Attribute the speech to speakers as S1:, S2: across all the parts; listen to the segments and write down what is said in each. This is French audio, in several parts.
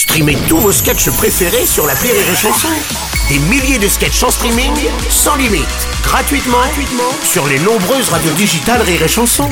S1: Streamez tous vos sketchs préférés sur la Rire et Chanson. Des milliers de sketchs en streaming, sans limite, gratuitement, gratuitement sur les nombreuses radios digitales Rire et Chanson.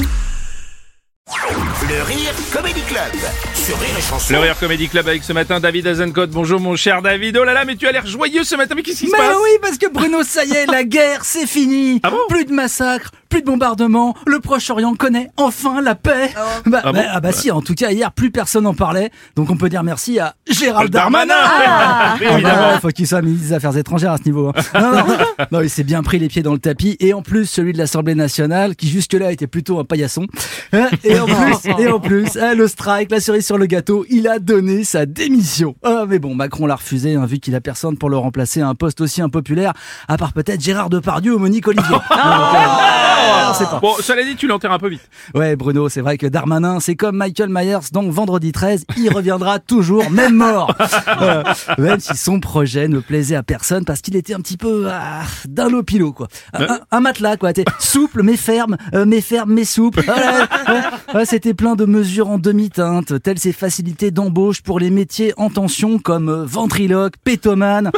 S1: Le Rire Comedy Club sur Rire et Chanson.
S2: Le Rire Comedy Club avec ce matin David Azencote. Bonjour mon cher David. Oh là là, mais tu as l'air joyeux ce matin. Mais qu'est-ce qui se
S3: Mais
S2: passe
S3: oui, parce que Bruno, ça y est, la guerre, c'est fini.
S2: Ah bon
S3: plus de massacres, plus de bombardements. Le Proche-Orient connaît enfin la paix. Bah,
S2: Ah
S3: bah,
S2: bon
S3: ah bah si, en tout cas, hier, plus personne en parlait. Donc on peut dire merci à Gérald
S2: Darmanin. Oui,
S3: Ah
S2: évidemment.
S3: bah, faut qu'il soit ministre des Affaires étrangères à ce niveau. hein. Non, non, non, il s'est bien pris les pieds dans le tapis. Et en plus, celui de l'Assemblée nationale, qui jusque-là était plutôt un paillasson. Hein, Et en plus, et en plus, hein, le strike, la cerise sur le gâteau, il a donné sa démission. Ah, mais bon, Macron l'a refusé, hein, vu qu'il a personne pour le remplacer à un poste aussi impopulaire, à part peut-être Gérard Depardieu ou Monique Olivier. Euh, on sait pas.
S2: Bon, cela dit, tu l'enterres un peu vite.
S3: Ouais, Bruno, c'est vrai que Darmanin, c'est comme Michael Myers, donc vendredi 13, il reviendra toujours, même mort. Euh, même si son projet ne plaisait à personne parce qu'il était un petit peu ah, d'un lopilo, quoi. Un, un- matelas, quoi. T'es souple mais ferme, euh, mais ferme mais souple. Ouais, ouais, C'était plein de mesures en demi-teinte, telles ces facilités d'embauche pour les métiers en tension comme euh, ventriloque, pétomane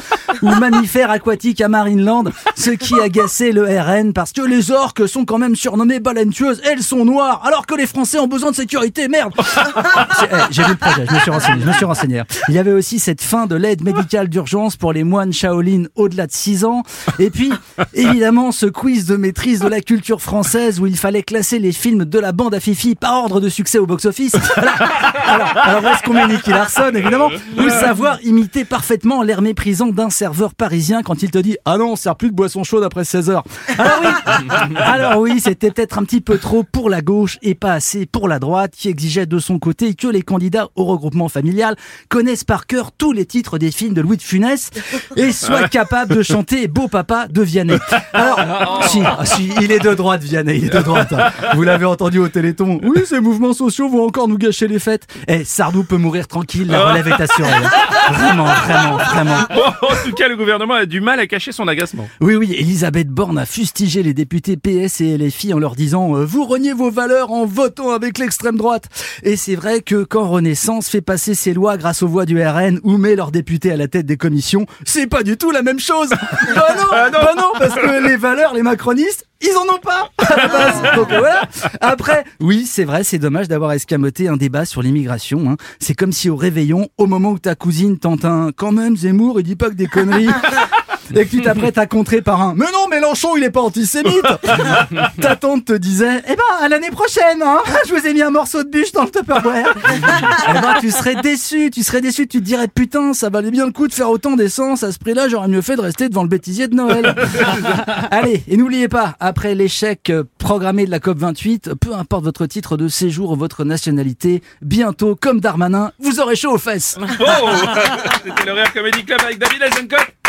S3: ou mammifère aquatique à Marineland, ce qui agaçait le RN parce que les orques sont quand même surnommées baleines tueuses, elles sont noires, alors que les Français ont besoin de sécurité, merde. Eh, j'ai vu le projet, je me suis renseigné. Il y avait aussi cette fin de l'aide médicale d'urgence pour les moines Shaolin au-delà de 6 ans, et puis évidemment ce quiz de maîtrise de la culture française où il fallait classer les films de la bande à Fifi par ordre de succès au box-office. Alors, alors est-ce qu'on met Nicky Larson, évidemment? Ou savoir imiter parfaitement l'air méprisant d'un serveur parisien quand il te dit « Ah non, on sert plus de boisson chaude après 16 heures ». Alors oui, alors oui, c'était peut-être un petit peu trop pour la gauche et pas assez pour la droite qui exigeait de son côté que les candidats au regroupement familial connaissent par cœur tous les titres des films de Louis de Funès et soient capables de chanter Beau Papa de Vianney. Alors, si, ah, si, il est de droite Vianney, il est de droite. hein. Vous l'avez entendu au Téléthon. Oui, ces mouvements sociaux vont encore nous gâcher les fêtes. Eh, Sardou peut mourir tranquille, la relève est assurée. Vraiment, vraiment, vraiment.
S2: Bon, en tout cas, le gouvernement a du mal à cacher son agacement.
S3: Oui, oui, Elisabeth Borne a fustigé les députés PS et LFI en leur disant euh, Vous reniez vos valeurs en votant avec l'extrême droite ». Et c'est vrai que quand Renaissance fait passer ses lois grâce aux voix du RN ou met leurs députés à la tête des commissions, c'est pas du tout la même chose Bah non, bah non, parce que les valeurs, les macronistes, ils en ont pas. Après, oui, c'est vrai, c'est dommage d'avoir escamoté un débat sur l'immigration. hein. C'est comme si au réveillon, au moment où ta cousine tente un « quand même Zemmour, il dit pas que des conneries », et que tu t'apprêtes à contrer par un « mais non, Mélenchon, il est pas antisémite !» Ta tante te disait « eh ben, à l'année prochaine, hein, je vous ai mis un morceau de bûche dans le Tupperware !» Eh ben, tu serais déçu, tu serais déçu, tu te dirais « putain, ça valait bien le coup de faire autant d'essence, à ce prix-là, j'aurais mieux fait de rester devant le bêtisier de Noël !» Allez, et n'oubliez pas, après l'échec euh, programmé de la COP28, peu importe votre titre de séjour ou votre nationalité, bientôt, comme Darmanin, vous aurez chaud aux fesses
S2: Oh C'était le Rire Comedy Club avec David Azencote.